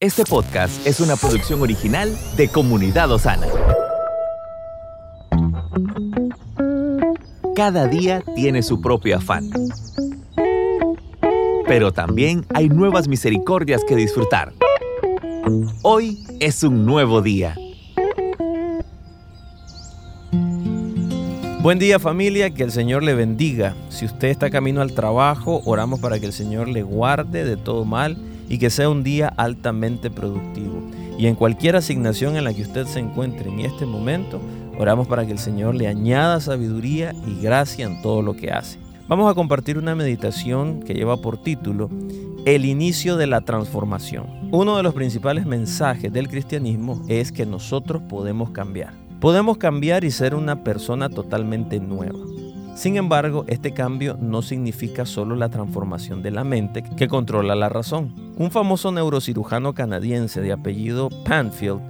Este podcast es una producción original de Comunidad Osana. Cada día tiene su propio afán. Pero también hay nuevas misericordias que disfrutar. Hoy es un nuevo día. Buen día familia, que el Señor le bendiga. Si usted está camino al trabajo, oramos para que el Señor le guarde de todo mal y que sea un día altamente productivo. Y en cualquier asignación en la que usted se encuentre en este momento, oramos para que el Señor le añada sabiduría y gracia en todo lo que hace. Vamos a compartir una meditación que lleva por título El inicio de la transformación. Uno de los principales mensajes del cristianismo es que nosotros podemos cambiar. Podemos cambiar y ser una persona totalmente nueva. Sin embargo, este cambio no significa solo la transformación de la mente que controla la razón. Un famoso neurocirujano canadiense de apellido Panfield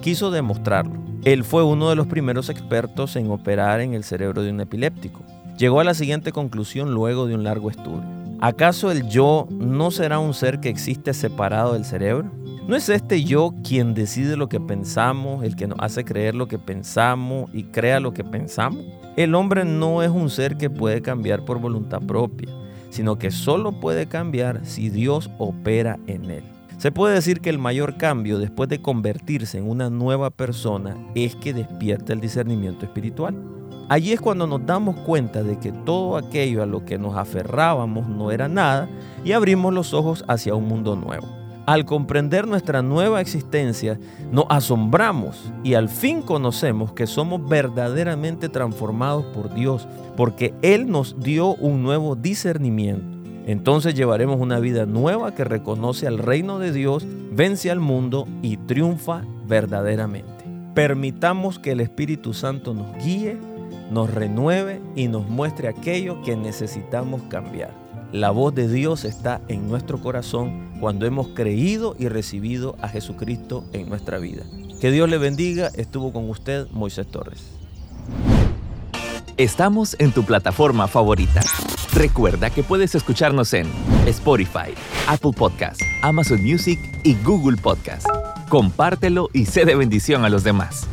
quiso demostrarlo. Él fue uno de los primeros expertos en operar en el cerebro de un epiléptico. Llegó a la siguiente conclusión luego de un largo estudio. ¿Acaso el yo no será un ser que existe separado del cerebro? ¿No es este yo quien decide lo que pensamos, el que nos hace creer lo que pensamos y crea lo que pensamos? El hombre no es un ser que puede cambiar por voluntad propia, sino que solo puede cambiar si Dios opera en él. Se puede decir que el mayor cambio después de convertirse en una nueva persona es que despierta el discernimiento espiritual. Allí es cuando nos damos cuenta de que todo aquello a lo que nos aferrábamos no era nada y abrimos los ojos hacia un mundo nuevo. Al comprender nuestra nueva existencia, nos asombramos y al fin conocemos que somos verdaderamente transformados por Dios, porque Él nos dio un nuevo discernimiento. Entonces llevaremos una vida nueva que reconoce al reino de Dios, vence al mundo y triunfa verdaderamente. Permitamos que el Espíritu Santo nos guíe, nos renueve y nos muestre aquello que necesitamos cambiar. La voz de Dios está en nuestro corazón cuando hemos creído y recibido a Jesucristo en nuestra vida. Que Dios le bendiga. Estuvo con usted Moisés Torres. Estamos en tu plataforma favorita. Recuerda que puedes escucharnos en Spotify, Apple Podcast, Amazon Music y Google Podcast. Compártelo y sé de bendición a los demás.